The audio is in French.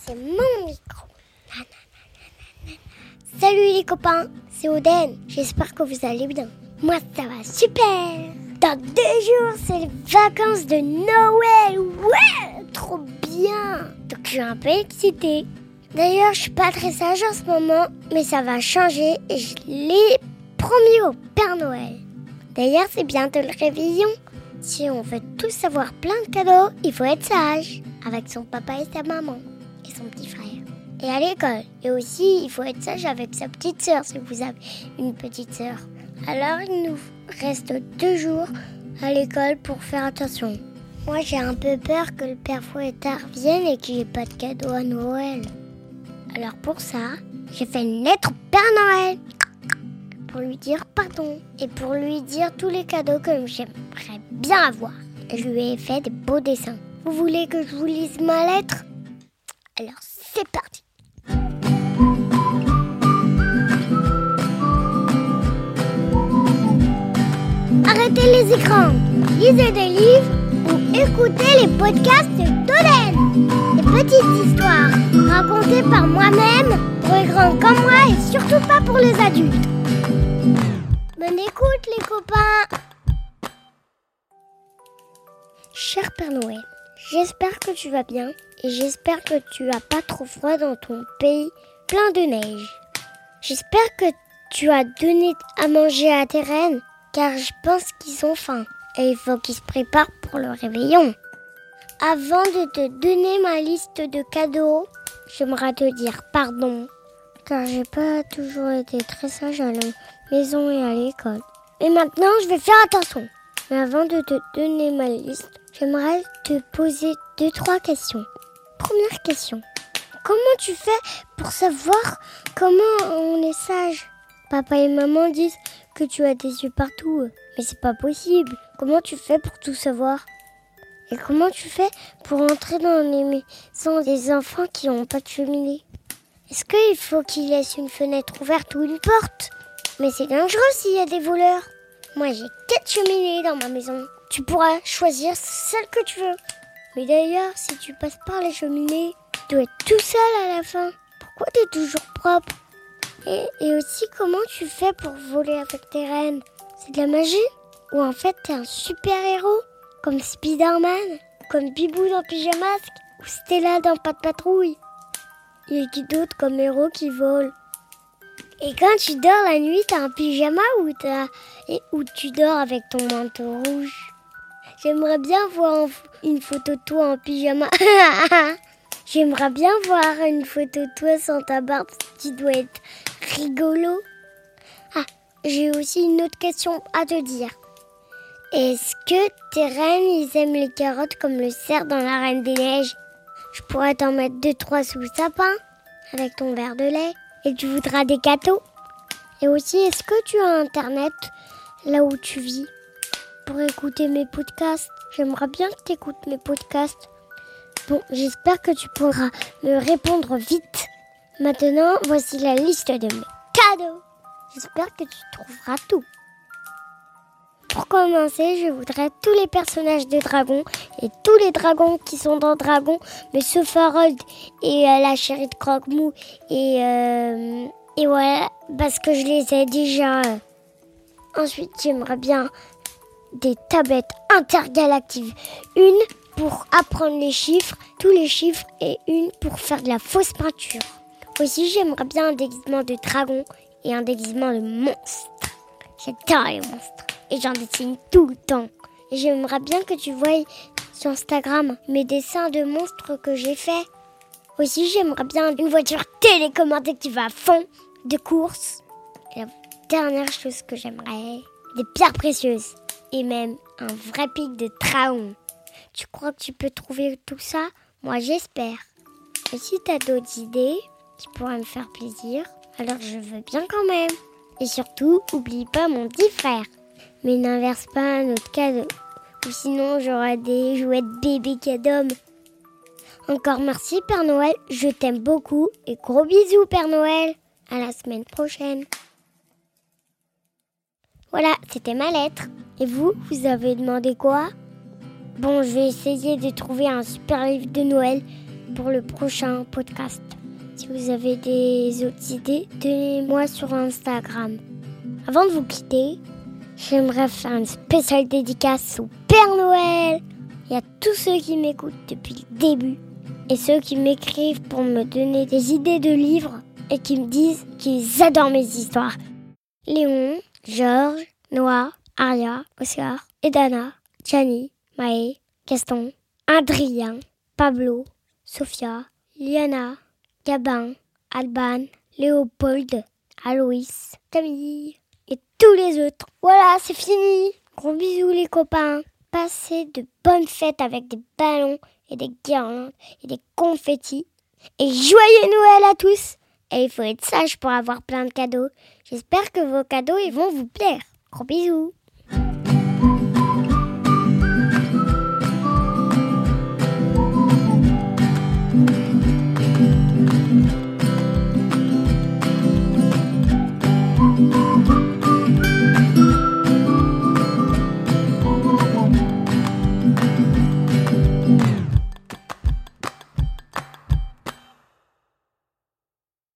C'est mon micro. Salut les copains, c'est Oden. J'espère que vous allez bien. Moi, ça va super. Dans deux jours, c'est les vacances de Noël. Ouais, trop bien. Donc, je suis un peu excitée. D'ailleurs, je suis pas très sage en ce moment, mais ça va changer et je l'ai promis au Père Noël. D'ailleurs, c'est bientôt le réveillon. Si on veut tous avoir plein de cadeaux, il faut être sage avec son papa et sa maman son petit frère. Et à l'école. Et aussi, il faut être sage avec sa petite sœur si vous avez une petite sœur. Alors, il nous reste deux jours à l'école pour faire attention. Moi, j'ai un peu peur que le père Fouettard vienne et qu'il n'y ait pas de cadeaux à Noël. Alors pour ça, j'ai fait une lettre au Père Noël pour lui dire pardon et pour lui dire tous les cadeaux que j'aimerais bien avoir. Je lui ai fait des beaux dessins. Vous voulez que je vous lise ma lettre? Alors c'est parti. Arrêtez les écrans, lisez des livres ou écoutez les podcasts d'Oden. Des petites histoires racontées par moi-même pour les grands comme moi et surtout pas pour les adultes. Bonne écoute les copains Cher Père Noël, j'espère que tu vas bien et j'espère que tu as pas trop froid dans ton pays plein de neige. J'espère que tu as donné à manger à tes reines car je pense qu'ils ont faim et il faut qu'ils se préparent pour le réveillon. Avant de te donner ma liste de cadeaux, j'aimerais te dire pardon car j'ai pas toujours été très sage à la maison et à l'école. Et maintenant, je vais faire attention. Mais avant de te donner ma liste, j'aimerais te poser deux, trois questions. Première question. Comment tu fais pour savoir comment on est sage? Papa et maman disent que tu as des yeux partout. Mais c'est pas possible. Comment tu fais pour tout savoir? Et comment tu fais pour entrer dans les maisons des enfants qui n'ont pas de cheminée? Est-ce qu'il faut qu'ils laissent une fenêtre ouverte ou une porte? Mais c'est dangereux s'il y a des voleurs. Moi j'ai quatre cheminées dans ma maison. Tu pourras choisir celle que tu veux. Mais d'ailleurs, si tu passes par les cheminées, tu dois être tout seul à la fin. Pourquoi tu es toujours propre? Et, aussi, comment tu fais pour voler avec tes reines? C'est de la magie? Ou en fait, t'es un super-héros? Comme Spider-Man? Comme Bibou dans Pyjamasque Ou Stella dans Pas de Patrouille? Il y a qui d'autre comme héros qui volent Et quand tu dors la nuit, t'as un pyjama ou, as, et, ou tu dors avec ton manteau rouge? J'aimerais bien voir une photo de toi en pyjama J'aimerais bien voir une photo de toi sans ta barbe qui doit être rigolo. Ah, j'ai aussi une autre question à te dire. Est-ce que tes reines, ils aiment les carottes comme le cerf dans la Reine des Neiges? Je pourrais t'en mettre deux, trois sous le sapin avec ton verre de lait et tu voudras des gâteaux. Et aussi, est-ce que tu as Internet là où tu vis? Pour écouter mes podcasts J'aimerais bien que tu écoutes mes podcasts. Bon, j'espère que tu pourras me répondre vite. Maintenant, voici la liste de mes cadeaux. J'espère que tu trouveras tout. Pour commencer, je voudrais tous les personnages de dragons et tous les dragons qui sont dans Dragon, mais sauf Harold et euh, la chérie de Croque-Mou et, euh, et voilà, parce que je les ai déjà. Ensuite, j'aimerais bien des tablettes intergalactiques. Une pour apprendre les chiffres, tous les chiffres, et une pour faire de la fausse peinture. Aussi, j'aimerais bien un déguisement de dragon et un déguisement de monstre. J'adore les monstres et j'en dessine tout le temps. J'aimerais bien que tu voies sur Instagram mes dessins de monstres que j'ai faits. Aussi, j'aimerais bien une voiture télécommandée qui va à fond de course. Et la dernière chose que j'aimerais, des pierres précieuses et même un vrai pic de dragon. Tu crois que tu peux trouver tout ça? Moi, j'espère. Et si tu as d'autres idées qui pourraient me faire plaisir, alors je veux bien quand même. Et surtout, oublie pas mon petit frère. Mais n'inverse pas un autre cadeau. Ou sinon, j'aurai des jouets de bébé cadeaux. Encore merci, Père Noël. Je t'aime beaucoup. Et gros bisous, Père Noël. À la semaine prochaine. Voilà, c'était ma lettre. Et vous, vous avez demandé quoi? Bon, je vais essayer de trouver un super livre de Noël pour le prochain podcast. Si vous avez des autres idées, donnez-moi sur Instagram. Avant de vous quitter, j'aimerais faire une spéciale dédicace au Père Noël et à tous ceux qui m'écoutent depuis le début et ceux qui m'écrivent pour me donner des idées de livres et qui me disent qu'ils adorent mes histoires. Léon, Georges, Noah, Aria, Oscar, Edana, Gianni, Maë, Gaston, Adrien, Pablo, Sophia, Liana, Gabin, Alban, Léopold, Aloïs, Camille et tous les autres. Voilà, c'est fini. Gros bisous les copains. Passez de bonnes fêtes avec des ballons et des guirlandes et des confettis. Et joyeux Noël à tous Et il faut être sage pour avoir plein de cadeaux. J'espère que vos cadeaux ils vont vous plaire. Gros bisous